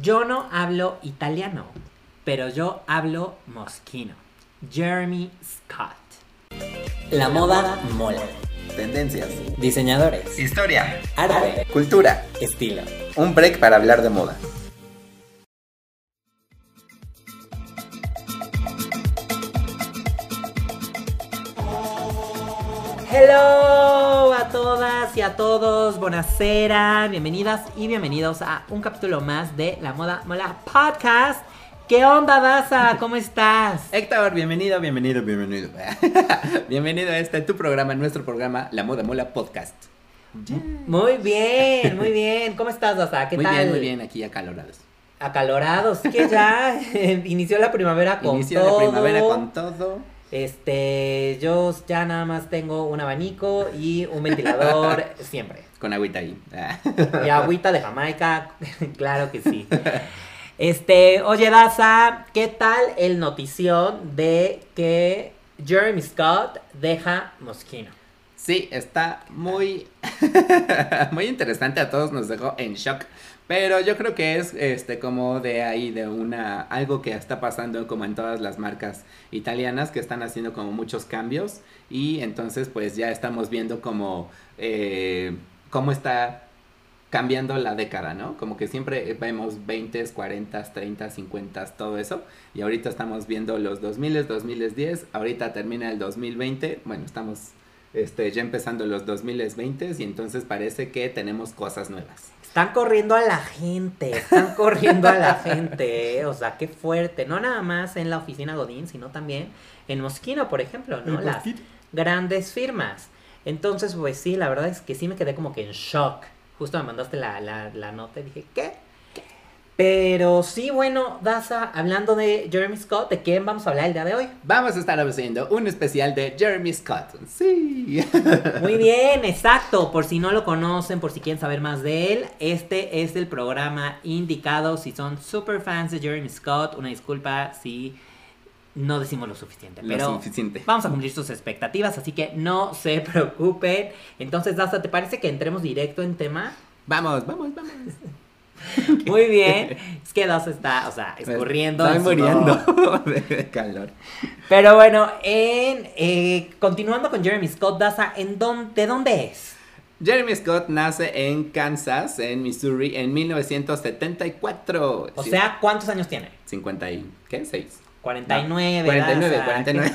Yo no hablo italiano, pero yo hablo mosquino. Jeremy Scott. La moda mola. Tendencias. Diseñadores. Historia. Arte. Cultura. Estilo. Un break para hablar de moda. Hello todas y a todos, buenasera, bienvenidas y bienvenidos a un capítulo más de La Moda Mola Podcast. ¿Qué onda, Daza? ¿Cómo estás? Héctor, bienvenido, bienvenido, bienvenido. bienvenido a este tu programa, nuestro programa, La Moda Mola Podcast. Muy bien, muy bien. ¿Cómo estás, Daza? ¿Qué muy tal? bien, muy bien, aquí acalorados. Acalorados, que ya inició la primavera con todo. de primavera con todo. Este, yo ya nada más tengo un abanico y un ventilador siempre. Con agüita ahí. Y agüita de Jamaica, claro que sí. Este, oye Daza, ¿qué tal el notición de que Jeremy Scott deja Moschino? Sí, está muy, muy interesante. A todos nos dejó en shock. Pero yo creo que es este como de ahí, de una, algo que está pasando como en todas las marcas italianas que están haciendo como muchos cambios. Y entonces pues ya estamos viendo como eh, cómo está cambiando la década, ¿no? Como que siempre vemos 20, 40, 30, 50, todo eso. Y ahorita estamos viendo los 2000, 2010. Ahorita termina el 2020. Bueno, estamos este, ya empezando los 2020 y entonces parece que tenemos cosas nuevas. Están corriendo a la gente, están corriendo a la gente, ¿eh? o sea, qué fuerte. No nada más en la oficina Godín, sino también en Moschino, por ejemplo, ¿no? Las grandes firmas. Entonces, pues sí, la verdad es que sí me quedé como que en shock. Justo me mandaste la, la, la nota y dije, ¿qué? Pero sí, bueno, Daza, hablando de Jeremy Scott, ¿de quién vamos a hablar el día de hoy? Vamos a estar haciendo un especial de Jeremy Scott. Sí. Muy bien, exacto. Por si no lo conocen, por si quieren saber más de él, este es el programa indicado. Si son super fans de Jeremy Scott, una disculpa si no decimos lo suficiente. Lo pero suficiente. vamos a cumplir sus expectativas, así que no se preocupen. Entonces, Daza, ¿te parece que entremos directo en tema? Vamos, vamos, vamos. Muy bien. Es que Daza está, o sea, escurriendo. Estoy muriendo de calor. Pero bueno, en, eh, continuando con Jeremy Scott, Daza, ¿en dónde, ¿de dónde es? Jeremy Scott nace en Kansas, en Missouri, en 1974. O Sí, sea, ¿cuántos años tiene? 50 y... ¿Qué? 6. 49. 49, Daza. 49.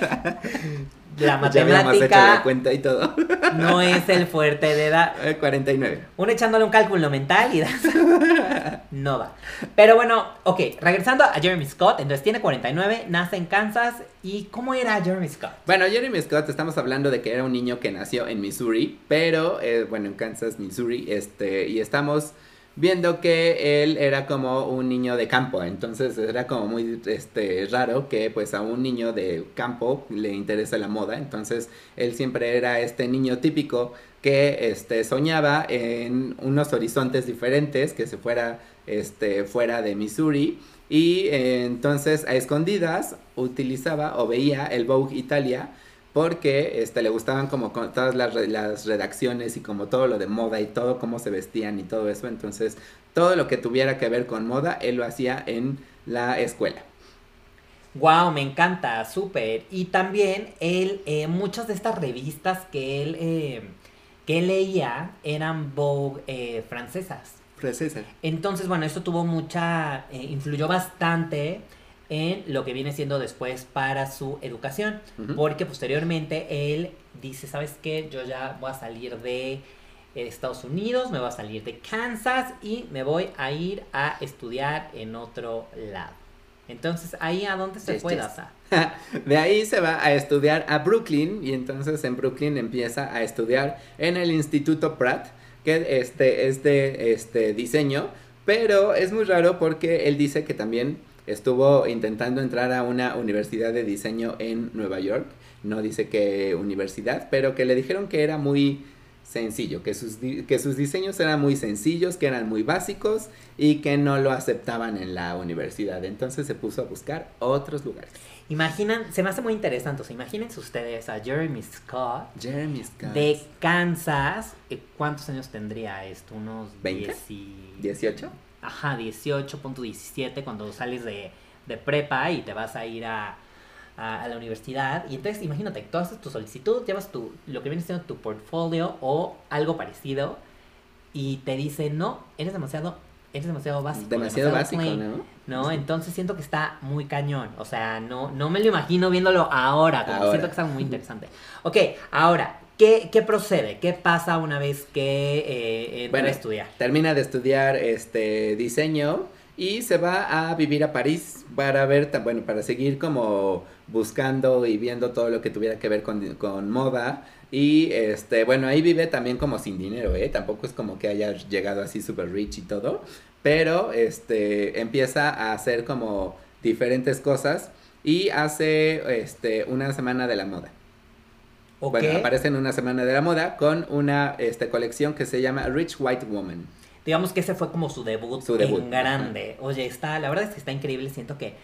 La Ya habíamos hecho la matemática cuenta y todo. no es el fuerte de edad. Eh, 49. Uno echándole un cálculo mental y no va. Pero bueno, ok, regresando a Jeremy Scott, entonces tiene 49, nace en Kansas. ¿Y cómo era Jeremy Scott? Bueno, Jeremy Scott, estamos hablando de que era un niño que nació en Missouri, pero, eh, bueno, en Kansas, Missouri, este, y estamos viendo que él era como un niño de campo, entonces era como muy, este, raro que pues a un niño de campo le interese la moda, entonces él siempre era este niño típico que, este, soñaba en unos horizontes diferentes, que se fuera, este, fuera de Missouri, y eh, entonces a escondidas utilizaba o veía el Vogue Italia porque este, le gustaban como todas las, re- las redacciones y como todo lo de moda y todo cómo se vestían y todo eso. Entonces todo lo que tuviera que ver con moda, él lo hacía en la escuela. Wow, me encanta, súper. Y también él, eh, muchas de estas revistas que él, eh, que él leía eran Vogue eh, francesas. Francesa. Entonces, bueno, esto tuvo mucha, influyó bastante en lo que viene siendo después para su educación, porque posteriormente él dice, ¿sabes qué? Yo ya voy a salir de Estados Unidos, me voy a salir de Kansas y me voy a ir a estudiar en otro lado. Entonces, ¿ahí a dónde se Yes, fue, yes. Daza? De ahí se va a estudiar a Brooklyn y entonces en Brooklyn empieza a estudiar en el Instituto Pratt, que este, es de este, diseño, pero es muy raro porque él dice que también estuvo intentando entrar a una universidad de diseño en Nueva York, no dice qué universidad, pero que le dijeron que era muy sencillo, que sus, que sus diseños eran muy sencillos, que eran muy básicos y que no lo aceptaban en la universidad. Entonces se puso a buscar otros lugares. Imaginan, se me hace muy interesante, o sea, imagínense ustedes a Jeremy Scott Jeremy Scott. de Kansas. eh, ¿Cuántos años tendría esto? ¿Unos ¿Veinte? 10 y- ¿18? Ajá, 18.17 cuando sales de, de prepa y te vas a ir a, a, a la universidad. Y entonces, imagínate, tú haces tu solicitud, llevas tu, lo que viene siendo tu portfolio o algo parecido y te dicen, no, eres demasiado, eres demasiado básico. Demasiado básico, plain". ¿no? ¿no? Entonces siento que está muy cañón. O sea, no, no me lo imagino viéndolo ahora. Como Ahora. siento que está muy interesante. Ok, ahora, ¿qué, qué procede? ¿Qué pasa una vez que eh, entra Bueno, a estudiar? Termina de estudiar este diseño y se va a vivir a París para ver, bueno, para seguir como buscando y viendo todo lo que tuviera que ver con, con moda. Y este, bueno, ahí vive también como sin dinero, ¿eh? Tampoco es como que haya llegado así super rich y todo. Pero este empieza a hacer como diferentes cosas y hace este una semana de la moda. Ok. Bueno, aparece en una semana de la moda con una este, colección que se llama Rich White Woman. Digamos que ese fue como su debut, Su debut, en grande. Oye, está, la verdad es que está increíble. Siento que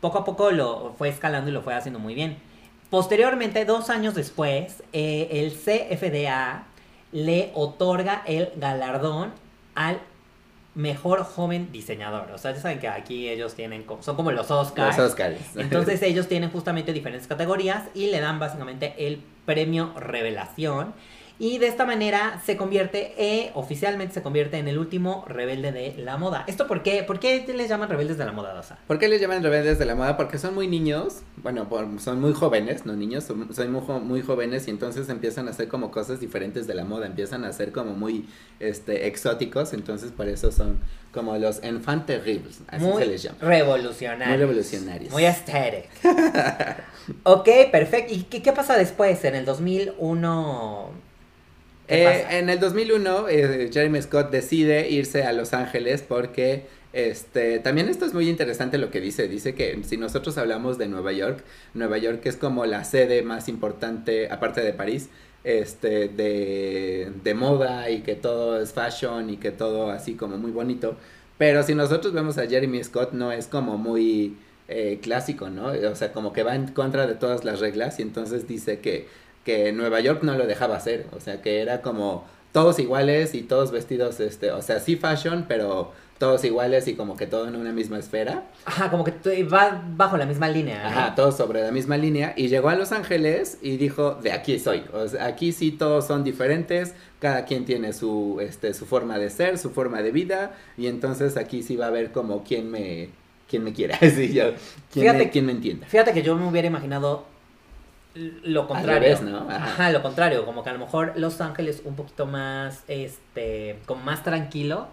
poco a poco lo fue escalando y lo fue haciendo muy bien. Posteriormente, dos años después, eh, el CFDA le otorga el galardón al mejor joven diseñador. O sea, ya saben que aquí ellos tienen, como- son como los Oscars. Los Oscars. Entonces ellos tienen justamente diferentes categorías y le dan básicamente el premio revelación. Y de esta manera se convierte, eh, oficialmente se convierte en el último rebelde de la moda. ¿Esto por qué? ¿Por qué les llaman rebeldes de la moda, Daza? ¿Por qué les llaman rebeldes de la moda? Porque son muy niños, bueno, por- son muy jóvenes, no niños, son, son muy, muy jóvenes y entonces empiezan a hacer como cosas diferentes de la moda, empiezan a ser como muy este, exóticos, entonces por eso son como los enfants terribles, así muy se les llama. revolucionarios. Muy revolucionarios. Muy aesthetic. ok, perfecto. ¿Y qué, qué pasa después? En el 2001... ¿Qué Eh, en el 2001, eh, Jeremy Scott decide irse a Los Ángeles porque este también esto es muy interesante lo que dice. Dice que si nosotros hablamos de Nueva York, Nueva York es como la sede más importante, aparte de París, este, de, de moda y que todo es fashion y que todo así como muy bonito. Pero si nosotros vemos a Jeremy Scott, no es como muy eh, clásico, ¿no? O sea, como que va en contra de todas las reglas y entonces dice que, que Nueva York no lo dejaba hacer. O sea, que era como todos iguales y todos vestidos, este, o sea, sí fashion, pero todos iguales y como que todo en una misma esfera. Ajá, como que va bajo la misma línea. ¿no? Ajá, todos sobre la misma línea. Y llegó a Los Ángeles y dijo, de aquí soy. O sea, aquí sí todos son diferentes, cada quien tiene su, este, su forma de ser, su forma de vida. Y entonces aquí sí va a haber como quien me, quien me quiera. Yo, quien, Fíjate- me, quien me entienda. Fíjate que yo me hubiera imaginado lo contrario. revés, ¿no? Ajá. Ajá. lo contrario, como que a lo mejor Los Ángeles un poquito más, este, como más tranquilo,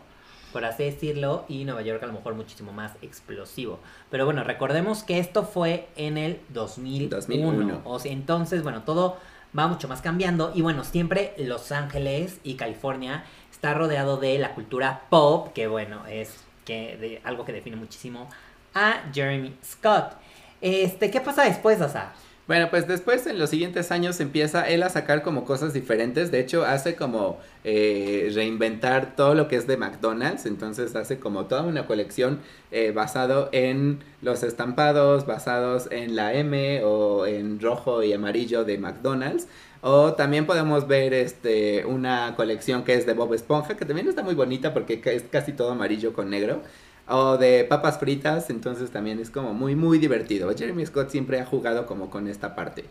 por así decirlo, y Nueva York a lo mejor muchísimo más explosivo. Pero bueno, recordemos que esto fue en el 2001. 2001. O sea, entonces, bueno, todo va mucho más cambiando y bueno, siempre Los Ángeles y California está rodeado de la cultura pop, que bueno, es que de, algo que define muchísimo a Jeremy Scott. Este, ¿qué pasa después, Asa? Bueno, pues después en los siguientes años empieza él a sacar como cosas diferentes. De hecho, hace como eh, reinventar todo lo que es de McDonald's. Entonces hace como toda una colección eh, basado en los estampados, basados en la M o en rojo y amarillo de McDonald's. O también podemos ver este una colección que es de Bob Esponja, que también está muy bonita porque es casi todo amarillo con negro. O de papas fritas, entonces también es como muy, muy divertido. Jeremy Scott siempre ha jugado como con esta parte.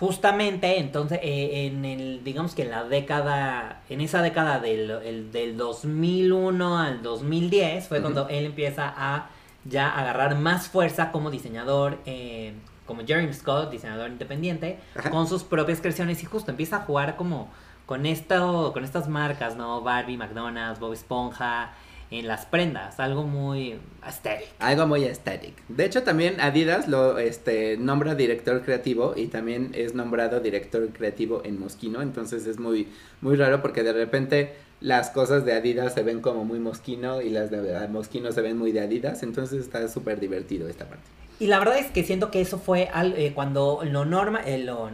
Justamente, entonces, eh, en el, digamos que en la década, en esa década del, el- del 2001 al 2010, fue cuando él empieza a ya agarrar más fuerza como diseñador, eh, como Jeremy Scott, diseñador independiente, Ajá. con sus propias creaciones y justo empieza a jugar como con esto, con estas marcas, ¿no? Barbie, McDonald's, Bob Esponja, en las prendas, algo muy aesthetic. Algo muy aesthetic. De hecho, también Adidas lo este, nombra director creativo y también es nombrado director creativo en Mosquino. Entonces es muy, muy raro porque de repente las cosas de Adidas se ven como muy Mosquino y las de Mosquino se ven muy de Adidas. Entonces está súper divertido esta parte. Y la verdad es que siento que eso fue al- eh, cuando lo, norma, eh, lo,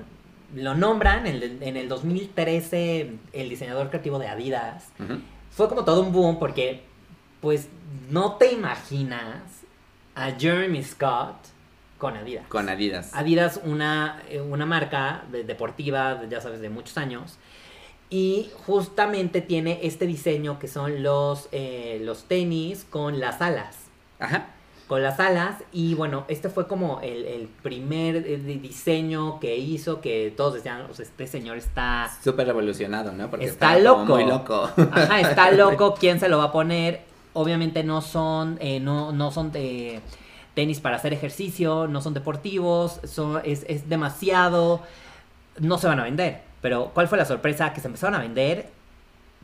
lo nombran en el, en el 2013 el diseñador creativo de Adidas. Fue como todo un boom porque pues no te imaginas a Jeremy Scott con Adidas. Con Adidas. Adidas, una, eh, una marca de- deportiva, de- ya sabes, de muchos años. Y justamente tiene este diseño que son los, eh, los tenis con las alas. Ajá. Con las alas. Y bueno, este fue como el, el primer eh, di- diseño que hizo que todos decían, o sea, este señor está... Súper revolucionado, ¿no? Porque Está como loco. muy loco. Ajá, está loco. ¿Quién se lo va a poner? Obviamente no son, eh, no, no son de tenis para hacer ejercicio, no son deportivos, son, es, es demasiado. No se van a vender. Pero, ¿cuál fue la sorpresa? Que se empezaron a vender,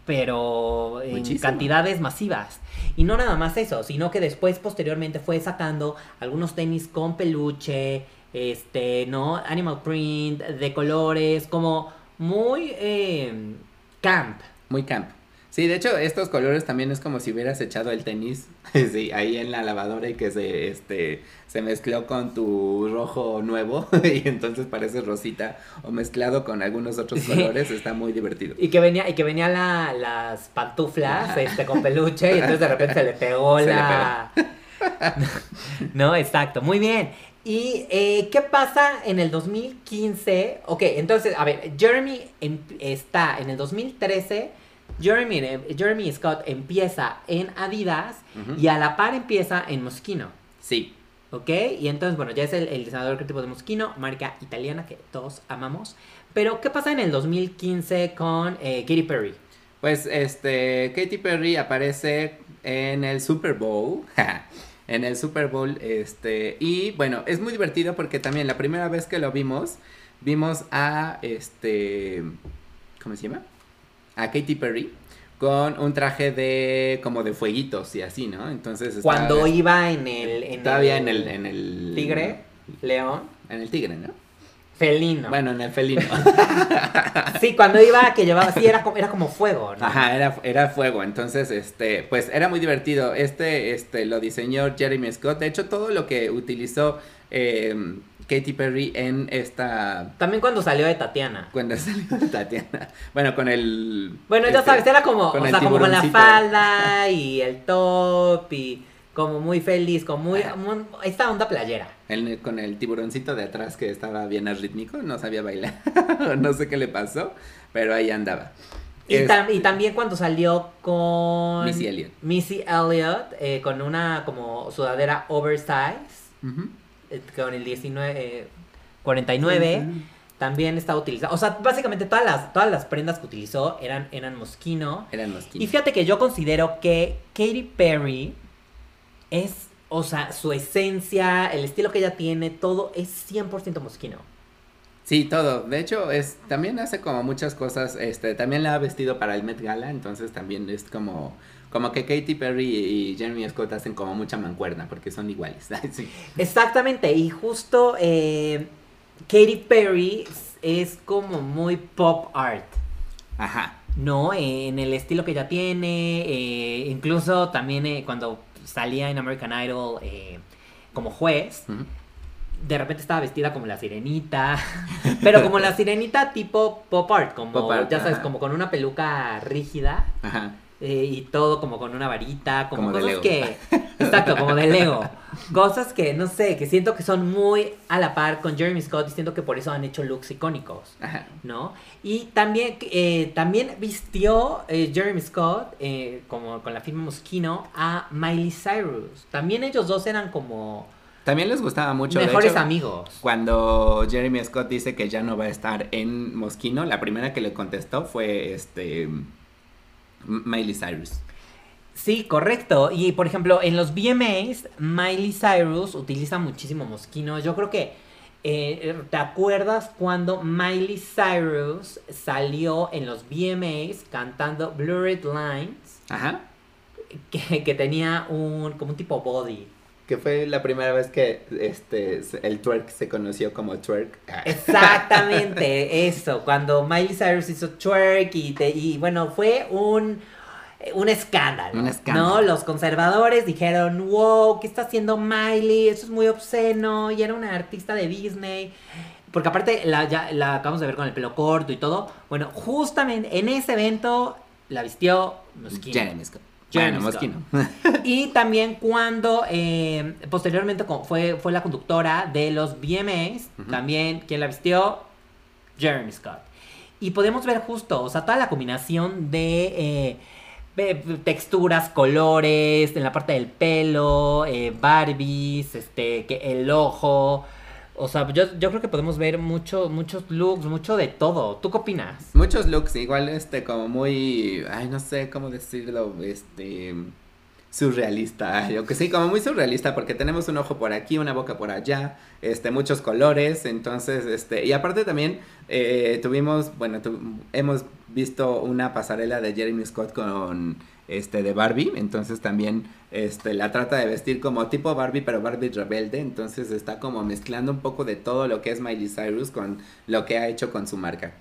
pero en Muchísimo. cantidades masivas. Y no nada más eso, sino que después, posteriormente, fue sacando algunos tenis con peluche, este, ¿no? Animal print, de colores, como muy eh, camp. Muy camp. Sí, de hecho, estos colores también es como si hubieras echado el tenis, sí, ahí en la lavadora y que se, este, se mezcló con tu rojo nuevo y entonces parece rosita o mezclado con algunos otros Sí. colores, está muy divertido. Y que venía, y que venía la- las pantuflas este, con peluche y entonces de repente se le pegó Se le la... no, exacto, muy bien. ¿Y eh, qué pasa en el 2015? Ok, entonces, a ver, Jeremy em- está en el 2013, Jeremy, eh, Jeremy Scott empieza en Adidas y a la par empieza en Moschino. Sí, ¿Ok? Y entonces, bueno, ya es el, el diseñador creativo de Moschino, marca italiana que todos amamos. Pero, ¿qué pasa en el 2015 con eh, Katy Perry? pues este, Katy Perry aparece en el Super Bowl, en el Super Bowl, este, y bueno, es muy divertido porque también la primera vez que lo vimos, vimos a, este, ¿cómo se llama? A Katy Perry con un traje de, como de fueguitos y así, ¿no? Entonces, Cuando iba en el... En todavía en el, en el... Tigre, león, En el tigre, ¿no? felino. Bueno, en el felino. Sí, cuando iba que llevaba, sí, era como, era como fuego, ¿no? Ajá, era, era fuego. Entonces, este, pues era muy divertido. Este, este, lo diseñó Jeremy Scott. De hecho, todo lo que utilizó eh, Katy Perry en esta. También cuando salió de Tatiana. Cuando salió Tatiana. Bueno, con el. Bueno, ya este, sabes, era como, con o sea, como con la falda y el top y como muy feliz, como muy, esta onda playera. el- con el tiburoncito de atrás que estaba bien arrítmico, no sabía bailar. no sé qué le pasó, pero ahí andaba. Y, Es- tam- y también cuando salió con Missy Elliott. Missy Elliott, eh, con una como sudadera oversize, eh, con el 19, eh, 49, también estaba utilizado. O sea, básicamente todas las, todas las prendas que utilizó eran, eran Moschino. Eran los Y fíjate que yo considero que Katy Perry es, o sea, su esencia, el estilo que ella tiene, todo es 100% Moschino. Sí, todo. De hecho, es también hace como muchas cosas. Este, también la ha vestido para el Met Gala, entonces también es como como que Katy Perry y Jeremy Scott hacen como mucha mancuerna porque son iguales. Sí. Exactamente, y justo eh, Katy Perry es- como muy pop art. Ajá. ¿no? Eh, en el estilo que ella tiene, eh, incluso también eh, cuando salía en American Idol como juez, de repente estaba vestida como la sirenita, pero como la sirenita tipo pop art, como, Pop art, ya sabes, ajá. como con una peluca rígida. Ajá. Eh, y todo como con una varita, como, cosas que... Exacto, como de Lego. Cosas que, no sé, que siento que son muy a la par con Jeremy Scott y siento que por eso han hecho looks icónicos. Ajá. ¿no? Y también, eh, también vistió eh, Jeremy Scott, como con la firma Moschino, a Miley Cyrus. También ellos dos eran como También les gustaba mucho. de mejores hecho, amigos. Cuando Jeremy Scott dice que ya no va a estar en Mosquino, la primera que le contestó fue este Miley Cyrus. Sí, correcto. Y por ejemplo, en los VMAs, Miley Cyrus utiliza muchísimo Moschino. Yo creo que. eh, ¿Te acuerdas cuando Miley Cyrus salió en los VMAs cantando Blurred Lines? Ajá. Que, que tenía un. como un tipo body. Que fue la primera vez que este el twerk se conoció como twerk. Ah. Exactamente, eso. Cuando Miley Cyrus hizo twerk y, te- y bueno, fue un, un escándalo. Un escándalo. ¿no? Los conservadores dijeron, wow, ¿qué está haciendo Miley? Eso es muy obsceno. Y era una artista de Disney. Porque aparte la, ya, la acabamos de ver con el pelo corto y todo. Bueno, justamente en ese evento la vistió Moschino. Jeremy Scott. Bueno, Scott. Y también cuando eh, posteriormente fue, fue la conductora de los VMAs, también quien la vistió, Jeremy Scott. Y podemos ver justo, o sea, toda la combinación de... eh, de texturas, colores, en la parte del pelo, eh, Barbies, este, que el ojo. O sea, yo, yo creo que podemos ver mucho, muchos looks, mucho de todo. ¿Tú qué opinas? Muchos looks, igual este como muy, ay, no sé cómo decirlo, este surrealista, yo que sí, como muy surrealista porque tenemos un ojo por aquí, una boca por allá, este muchos colores, entonces este y aparte también eh, tuvimos, bueno, tu- hemos visto una pasarela de Jeremy Scott con este de Barbie, entonces también este la trata de vestir como tipo Barbie, pero Barbie rebelde, entonces está como mezclando un poco de todo lo que es Miley Cyrus con lo que ha hecho con su marca.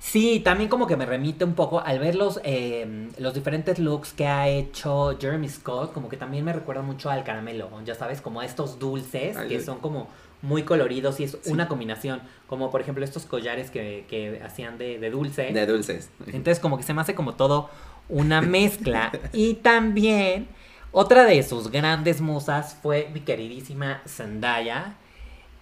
Sí, también como que me remite un poco al ver los, eh, los diferentes looks que ha hecho Jeremy Scott, como que también me recuerda mucho al caramelo, ya sabes, como a estos dulces Ay, que son como muy coloridos y es Sí. una combinación, como por ejemplo estos collares que, que hacían de, de dulce. De dulces. Entonces como que se me hace como todo una mezcla. y también otra de sus grandes musas fue mi queridísima Zendaya.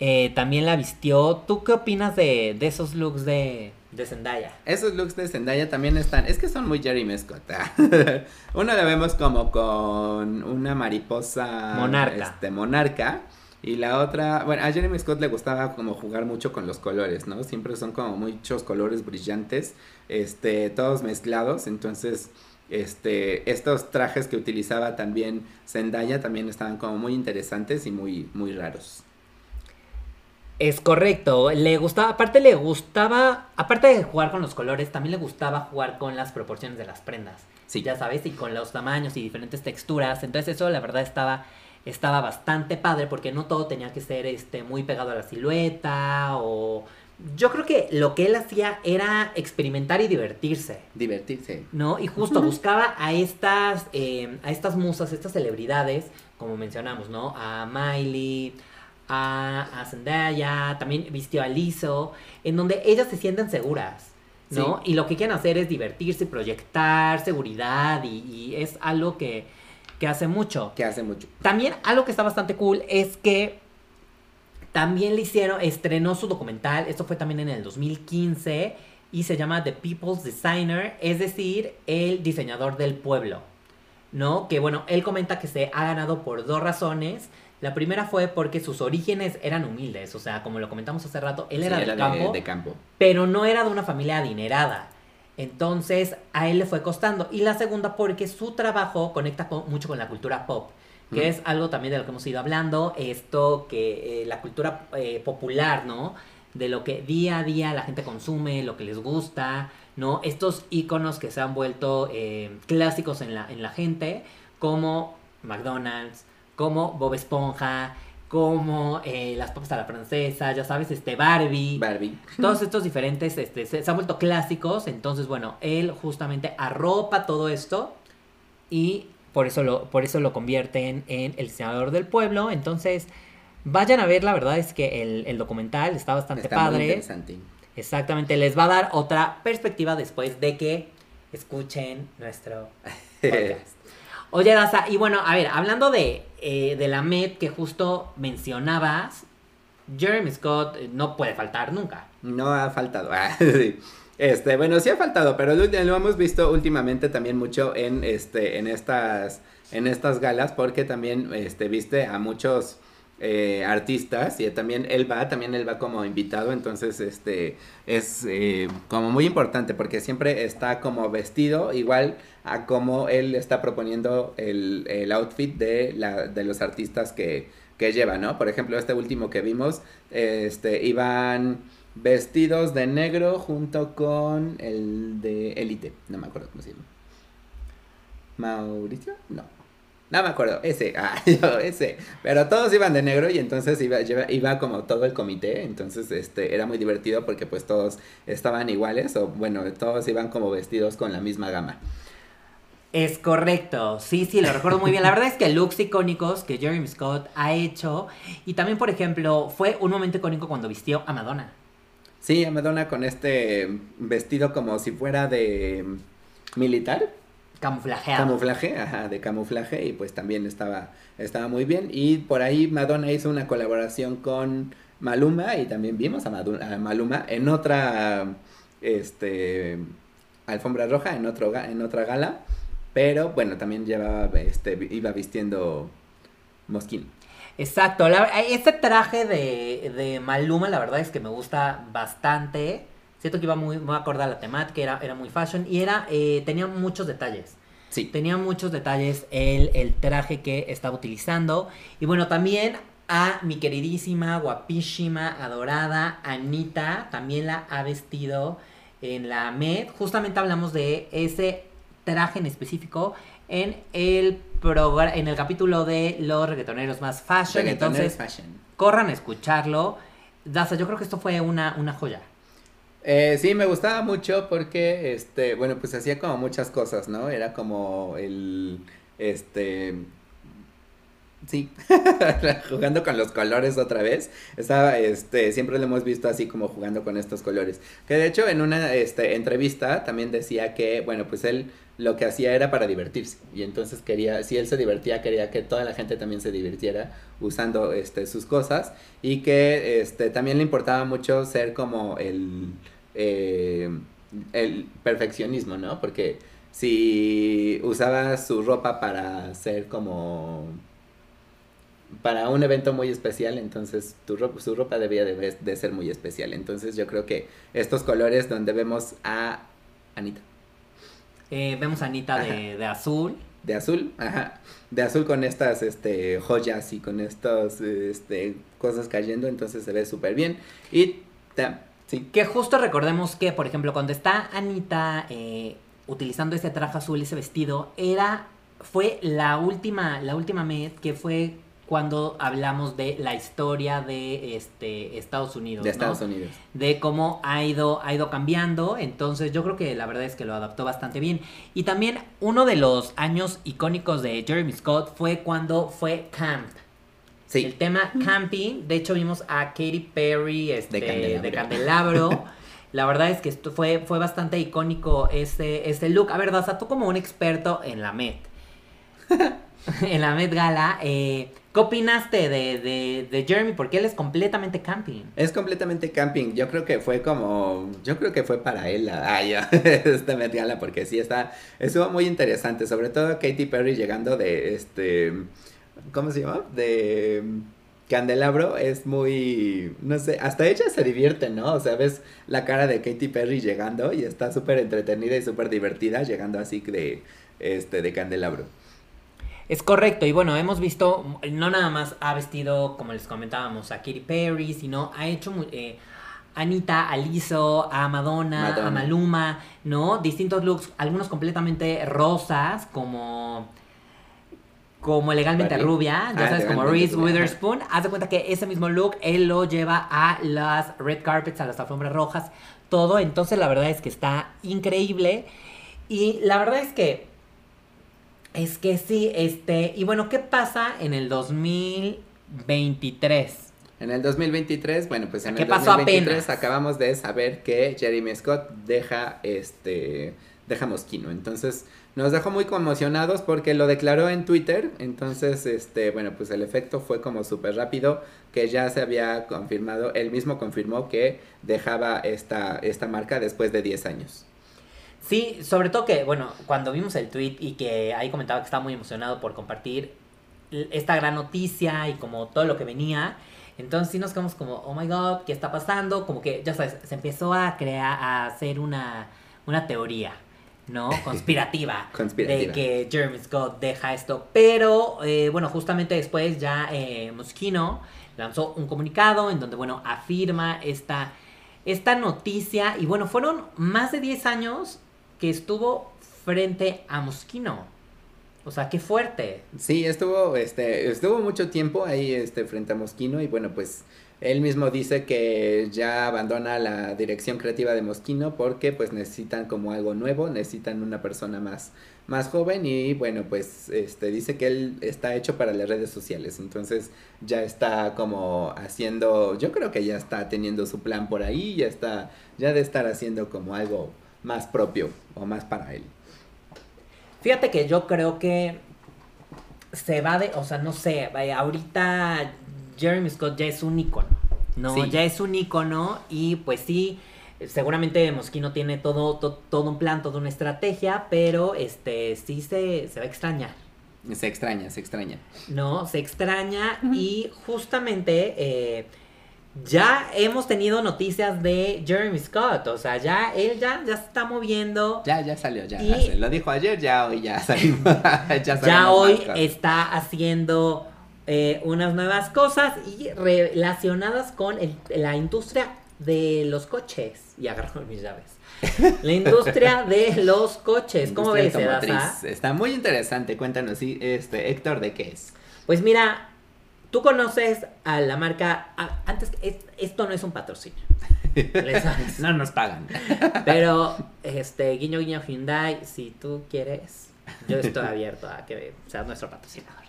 Eh, también la vistió. ¿Tú qué opinas de, de esos looks de, de Zendaya? Esos looks de Zendaya también están, es que son muy Jeremy Scott. ah. Uno la vemos como con una mariposa Monarca. este, monarca y la otra, bueno, a Jeremy Scott le gustaba como jugar mucho con los colores, ¿no? Siempre son como muchos colores brillantes, este, todos mezclados, entonces este, estos trajes que utilizaba también Zendaya también estaban como muy interesantes y muy, muy raros. Es correcto, le gustaba, aparte le gustaba, aparte de jugar con los colores, también le gustaba jugar con las proporciones de las prendas. Sí. Ya sabes, y con los tamaños y diferentes texturas. Entonces eso la verdad estaba, estaba bastante padre porque no todo tenía que ser este, muy pegado a la silueta o... Yo creo que lo que él hacía era experimentar y divertirse. Divertirse. ¿no? Y justo buscaba a estas, eh, a estas musas, estas celebridades, como mencionamos, ¿no? A Miley, a, a Zendaya, también vistió a Lizzo, en donde ellas se sienten seguras, ¿no? Y lo que quieren hacer es divertirse, proyectar seguridad, y, y es algo que, que hace mucho. Que hace mucho. También algo que está bastante cool es que también le hicieron, estrenó su documental, esto fue también en el 2015 y se llama The People's Designer, es decir, el diseñador del pueblo, ¿no? Que bueno, él comenta que se ha ganado por dos razones. La primera fue porque sus orígenes eran humildes, o sea, como lo comentamos hace rato, él Sí, era, del campo, de campo. pero no era de una familia adinerada. Entonces a él le fue costando. Y la segunda porque su trabajo conecta con- mucho con la cultura pop, que es algo también de lo que hemos ido hablando, esto que eh, la cultura eh, popular, ¿no? De lo que día a día la gente consume, lo que les gusta, ¿no? Estos iconos que se han vuelto eh, clásicos en la, en la gente, como McDonald's, como Bob Esponja, como eh, las papas a la francesa, ya sabes, este Barbie. Barbie. Todos estos diferentes este, se, se han vuelto clásicos, entonces bueno, él justamente arropa todo esto y por eso lo, por eso lo convierten en el diseñador del pueblo. Entonces, vayan a ver, la verdad es que el, el documental está bastante Está muy padre. interesante. Exactamente, les va a dar otra perspectiva después de que escuchen nuestro podcast. Oye, Daza, y bueno, a ver, hablando de, eh, de la Met que justo mencionabas, Jeremy Scott eh, no puede faltar nunca. No ha faltado. Ah. Este, bueno, sí ha faltado, pero lo, lo hemos visto últimamente también mucho en este, en estas, en estas galas, porque también este, viste a muchos eh, artistas y también él va, también él va como invitado, entonces este es eh, como muy importante porque siempre está como vestido igual a como él está proponiendo el, el outfit de, la, de los artistas que, que lleva, ¿no? Por ejemplo, este último que vimos, este, iban vestidos de negro junto con el de Elite, no me acuerdo cómo se llama. ¿Mauricio? No. No me acuerdo, ese, ah, yo, ese. Pero todos iban de negro y entonces iba, iba como todo el comité, entonces este era muy divertido porque pues todos estaban iguales o bueno, todos iban como vestidos con la misma gama. Es correcto, sí, sí, lo recuerdo muy bien. La verdad es que looks icónicos que Jeremy Scott ha hecho, y también, por ejemplo, fue un momento icónico cuando vistió a Madonna. Sí, a Madonna con este vestido como si fuera de militar, Camuflajeado. camuflaje, ajá, de camuflaje y pues también estaba estaba muy bien y por ahí Madonna hizo una colaboración con Maluma y también vimos a, Maluma en otra este, alfombra roja en, otro, en otra gala, pero bueno, también llevaba, este, iba vistiendo Mosquino. Exacto, este traje de, de, Maluma la verdad es que me gusta bastante. Siento que iba muy, muy acorde a la temática, era, era muy fashion y era, eh, tenía muchos detalles. Sí. Tenía muchos detalles el, el traje que estaba utilizando. Y bueno, también a mi queridísima, guapísima, adorada Anita, también la ha vestido en la MED. Justamente hablamos de ese traje en específico en el en el capítulo de los reggaetoneros más fashion. Entonces, corran a escucharlo. Daza, yo creo que esto fue una, una joya. Eh, sí, me gustaba mucho porque, este, bueno, pues hacía como muchas cosas, ¿no? Era como el, este, Sí, jugando con los colores otra vez. Estaba, este, siempre lo hemos visto así como jugando con estos colores. Que de hecho en una este, entrevista también decía que, bueno, pues él lo que hacía era para divertirse. Y entonces quería, si él se divertía, quería que toda la gente también se divirtiera usando este, sus cosas. Y que este, también le importaba mucho ser como el, eh, el perfeccionismo, ¿no? Porque si usaba su ropa para ser como para un evento muy especial, entonces tu ropa, su ropa debía de, ser muy especial. Entonces yo creo que estos colores donde vemos a Anita. Eh, vemos a Anita de, azul. De azul, ajá. De azul con estas este, joyas y con estas este, cosas cayendo, entonces se ve súper bien. Y sí. Que justo recordemos que, por ejemplo, cuando está Anita eh, utilizando ese traje azul, ese vestido, era, fue la última, la última vez que fue cuando hablamos de la historia de este Estados Unidos. De Estados Unidos. De cómo ha ido, ha ido cambiando. Entonces yo creo que la verdad es que lo adaptó bastante bien. Y también uno de los años icónicos de Jeremy Scott fue cuando fue Camp. Sí. El tema camping. De hecho vimos a Katy Perry este, de Candelabro. La verdad es que esto fue, fue bastante icónico este, este look. A ver, Daza, tú como un experto en la Met. en la Met Gala, eh, ¿Qué opinaste de, de, Jeremy? Porque él es completamente camping. Es completamente camping. Yo creo que fue como. Yo creo que fue para él. Ay, este Met porque sí está. Estuvo muy interesante. Sobre todo Katy Perry llegando de este. ¿Cómo se llama? De. Candelabro es muy, no sé, hasta ella se divierte, ¿no? O sea, ves la cara de Katy Perry llegando y está súper entretenida y súper divertida llegando así de, este, de Candelabro. Es correcto, y bueno, hemos visto, no nada más ha vestido, como les comentábamos, a Katy Perry, sino ha hecho eh, Anita, a Lizzo, a Madonna, a Maluma, ¿no? Distintos looks, algunos completamente rosas, como como legalmente rubia, ya ah, sabes, como Reese Witherspoon. Haz de cuenta que ese mismo look él lo lleva a las red carpets, a las alfombras rojas, todo. Entonces la verdad es que está increíble. Y la verdad es que es que sí, este, y bueno, ¿qué pasa en el 2023? En el 2023, bueno, pues en el 2023 acabamos de saber que Jeremy Scott deja este deja Mosquino. Entonces, nos dejó muy conmocionados porque lo declaró en Twitter. Entonces, este, bueno, pues el efecto fue como súper rápido que ya se había confirmado, él mismo confirmó que dejaba esta, esta marca después de 10 años. Sí, sobre todo que, bueno, cuando vimos el tweet y que ahí comentaba que estaba muy emocionado por compartir esta gran noticia y como todo lo que venía, entonces sí nos quedamos como, oh my god, ¿qué está pasando? Como que, ya sabes, se empezó a crear, a hacer una, una teoría, ¿no? Conspirativa, Conspirativa. De que Jeremy Scott deja esto. Pero, eh, bueno, justamente después ya eh, Moschino lanzó un comunicado en donde, bueno, afirma esta, esta noticia. Y bueno, fueron más de 10 años que estuvo frente a Mosquino. O sea, qué fuerte. Sí, estuvo, este, estuvo mucho tiempo ahí, este, frente a Mosquino y bueno, pues él mismo dice que ya abandona la dirección creativa de Mosquino porque pues necesitan como algo nuevo, necesitan una persona más, más joven y bueno, pues este, dice que él está hecho para las redes sociales, entonces ya está como haciendo, yo creo que ya está teniendo su plan por ahí, ya está, ya de estar haciendo como algo más propio o más para él. Fíjate que yo creo que se va de, o sea, no sé, vaya, ahorita Jeremy Scott ya es un icono, ¿no? Ya es un icono y pues sí, Seguramente Moschino tiene todo, to- todo un plan, toda una estrategia, pero este sí se, se va a extrañar. Se extraña, se extraña. ¿no? Se extraña y justamente eh, ya hemos tenido noticias de Jeremy Scott, o sea, ya él ya, ya se está moviendo, Ya, ya salió, ya. Y- lo dijo ayer, ya hoy ya salimos. ya ya hoy está haciendo eh, unas nuevas cosas y relacionadas con el- la industria de los coches. Y agarro mis llaves. La industria de los coches, ¿cómo ves? Está muy interesante, cuéntanos, sí, este, Héctor, ¿de qué es? Pues mira, tú conoces a la marca. a- antes, es- esto no es un patrocinio. No nos pagan. Pero, este, guiño, guiño, Hyundai, si tú quieres, yo estoy abierto a que seas nuestro patrocinador.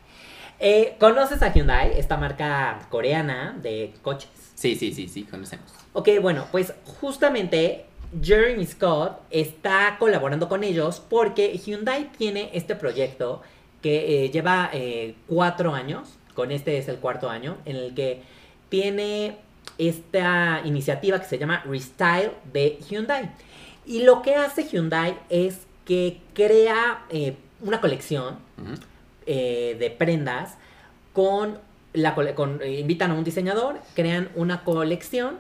Eh, ¿Conoces a Hyundai, esta marca coreana de coches? Sí, sí, sí, sí, conocemos. Ok, bueno, pues justamente Jeremy Scott está colaborando con ellos porque Hyundai tiene este proyecto que eh, lleva eh, cuatro años, con este es el cuarto año, en el que tiene esta iniciativa que se llama Restyle de Hyundai. Y lo que hace Hyundai es que crea eh, una colección eh, de prendas con la con, eh, invitan a un diseñador, crean una colección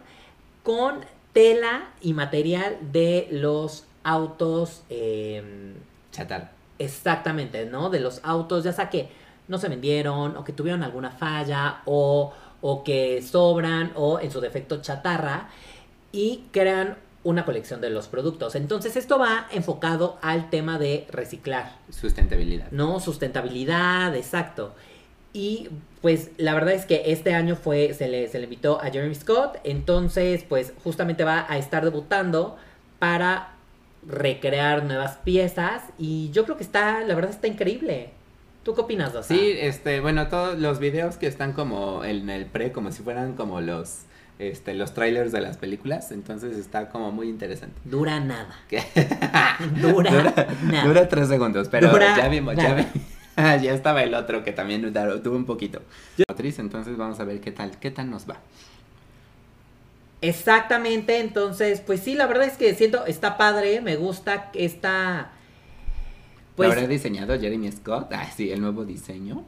con tela y material de los autos eh, Chatar. exactamente, ¿no? De los autos, ya sea que no se vendieron o que tuvieron alguna falla o, o que sobran o en su defecto chatarra y crean una colección de los productos. Entonces esto va enfocado al tema de reciclar. Sustentabilidad. ¿no? Sustentabilidad, exacto. Y pues la verdad es que este año fue, se le, se le invitó a Jeremy Scott, entonces pues justamente va a estar debutando para recrear nuevas piezas y yo creo que está, la verdad está increíble. ¿Tú qué opinas, Dosa? Sí, este, bueno, todos los videos que están como en el pre, como si fueran como los, este, los trailers de las películas, entonces está como muy interesante. Dura nada. Dura, Dura, nada. dura tres segundos, pero Dura ya vimos, ya vimos. ya estaba el otro que también tuvo un poquito. Motriz, entonces vamos a ver qué tal, qué tal nos va. Exactamente, entonces, pues sí, la verdad es que siento, está padre, me gusta esta... ¿Lo Pues habrá diseñado Jeremy Scott? Ah, sí, el nuevo diseño.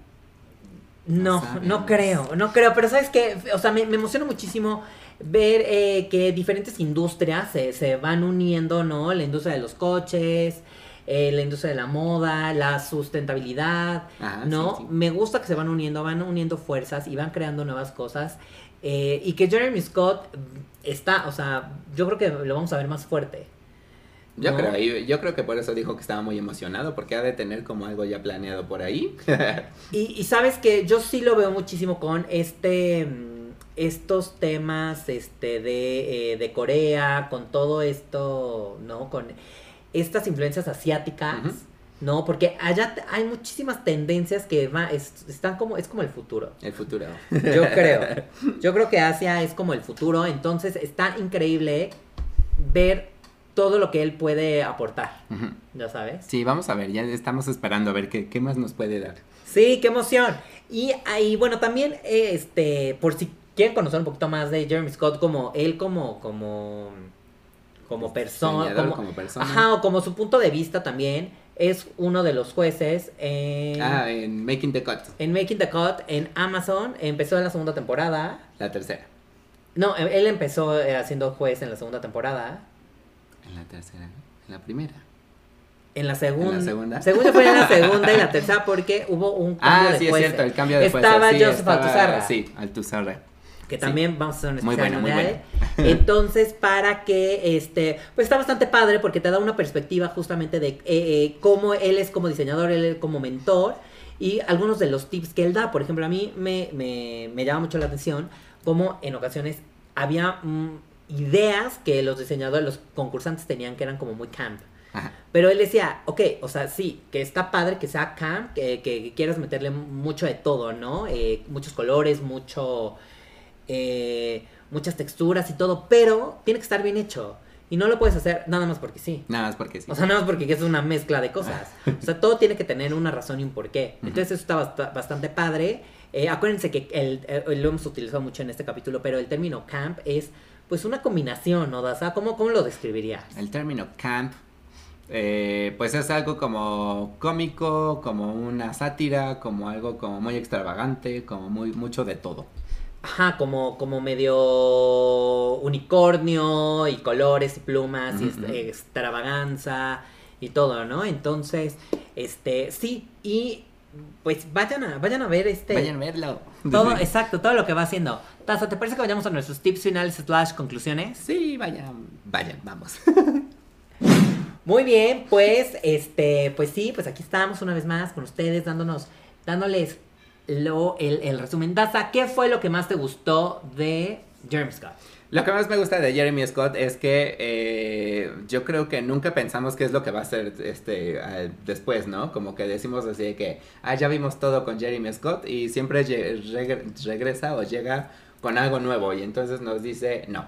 No, no creo, no creo, pero sabes que, o sea, me, me emociona muchísimo ver eh, que diferentes industrias se, se van uniendo, ¿no? La industria de los coches, eh, la industria de la moda, la sustentabilidad, Ajá, ¿no? Ah, sí, sí. Me gusta que se van uniendo, van uniendo fuerzas y van creando nuevas cosas. eh, y que Jeremy Scott está, o sea, yo creo que lo vamos a ver más fuerte. Yo ¿no? creo, y yo creo que por eso dijo que estaba muy emocionado, porque ha de tener como algo ya planeado por ahí. Y, y sabes que yo sí lo veo muchísimo con este mm, estos temas este de, eh, de Corea, con todo esto, ¿no? Con estas influencias asiáticas. ¿no? Porque allá hay muchísimas tendencias que va, es- están como, es como el futuro. el futuro. Yo creo. Yo creo que Asia es como el futuro, entonces está increíble ver todo lo que él puede aportar, ya sabes. Sí, vamos a ver, ya estamos esperando a ver qué, qué más nos puede dar. Sí, qué emoción. Y ahí, bueno, también, este, por si quieren conocer un poquito más de Jeremy Scott, como él, como, como, como persona, Diseñador como, como persona. ajá, o como su punto de vista también, es uno de los jueces en, Ah, en Making the Cut, en Making the Cut en Amazon. Empezó en la segunda temporada. la tercera. No, él él empezó eh, haciendo juez en la segunda temporada. En la tercera, en la primera. En la segunda. segunda? Según yo fue en la segunda y la tercera porque hubo un cambio Ah, de sí, es juez. cierto, el cambio de. Estaba sí, Joseph estaba- Altuzarra. Sí, Altuzarra. que Sí. también vamos a hacer un Muy especial bueno, muy él. Entonces, para que, este, pues está bastante padre porque te da una perspectiva justamente de eh, eh, cómo él es como diseñador, él es como mentor y algunos de los tips que él da. Por ejemplo, a mí me, me, me llama mucho la atención cómo en ocasiones había mm, ideas que los diseñadores, los concursantes tenían que eran como muy camp. Ajá. Pero él decía, ok, o sea, sí, que está padre que sea camp, que, que quieras meterle mucho de todo, ¿no? Eh, muchos colores, mucho, eh, muchas texturas y todo, pero tiene que estar bien hecho. Y no lo puedes hacer nada más porque sí. Nada más porque sí. O sea, nada más porque es una mezcla de cosas. O sea, todo tiene que tener una razón y un porqué. Entonces eso está bast- bastante padre. Eh, acuérdense que el, lo hemos utilizado mucho en este capítulo, pero el término camp es pues una combinación, ¿no, Daza? ¿Cómo, cómo lo describirías? El término camp, eh, pues es algo como cómico, como una sátira, como algo como muy extravagante, como muy mucho de todo. Ajá, como, como medio unicornio y colores y plumas y extravaganza y todo, ¿no? Entonces, este, sí, y pues vayan a, vayan a ver este... Vayan a verlo. Todo, exacto, todo lo que va haciendo. Taza, ¿te parece que vayamos a nuestros tips finales slash conclusiones? Sí, vayan, vayan, vamos. Muy bien, pues, este, pues sí, pues aquí estamos una vez más con ustedes, dándonos, dándoles lo, el, el resumen. Daza, ¿qué fue lo que más te gustó de Jeremy Scott? Lo que más me gusta de Jeremy Scott es que eh, yo creo que nunca pensamos qué es lo que va a ser este ah, después, ¿no? Como que decimos así de que, ah, ya vimos todo con Jeremy Scott y siempre regresa o llega con algo nuevo y entonces nos dice, no,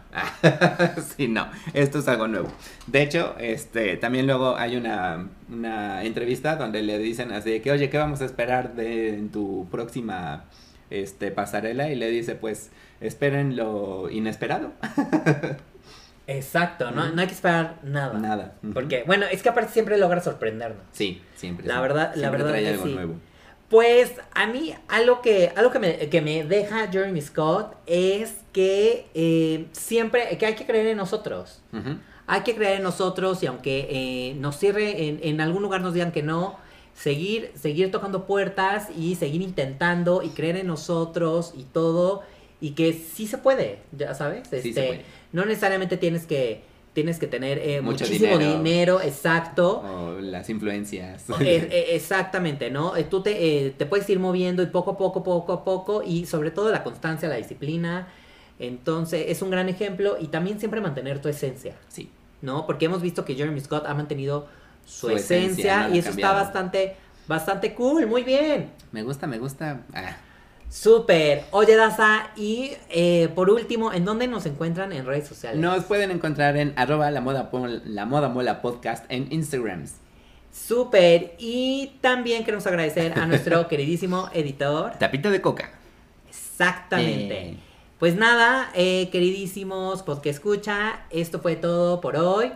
sí, no, esto es algo nuevo. De hecho, este, también luego hay una, una entrevista donde le dicen así de que, oye, ¿qué vamos a esperar de en tu próxima este, pasarela? Y le dice, pues, esperen lo inesperado. Exacto, no, no hay que esperar nada. Nada. Porque, bueno, es que aparte siempre logra sorprendernos. Sí, siempre. La verdad- la Siempre verdad trae algo sí. nuevo. Pues a mí algo que, algo que, me, que me deja Jeremy Scott es que eh, siempre, que hay que creer en nosotros. Hay que creer en nosotros y aunque eh, nos cierre, en, en algún lugar nos digan que no, seguir, seguir tocando puertas y seguir intentando y creer en nosotros y todo. Y que sí se puede, ya sabes. Sí se Este, puede. No necesariamente tienes que, tienes que tener eh, Mucho muchísimo dinero. dinero, exacto. O las influencias. Eh, eh, exactamente, ¿no? Eh, Tú te, eh, te puedes ir moviendo y poco a poco, poco a poco, y sobre todo la constancia, la disciplina. Entonces, es un gran ejemplo y también siempre mantener tu esencia, sí. ¿no? Porque hemos visto que Jeremy Scott ha mantenido su, Su esencia, y eso cambiado. está bastante, bastante cool, muy bien. Me gusta, me gusta. Ah, Súper. Oye, Daza, y eh, por último, ¿en dónde nos encuentran en redes sociales? Nos pueden encontrar en arroba la moda, pol- la moda mola podcast en Instagrams. Súper. Y también queremos agradecer a nuestro queridísimo editor. Tapita de coca. Exactamente. Eh. Pues nada, eh, queridísimos, pues que escucha, esto fue todo por hoy.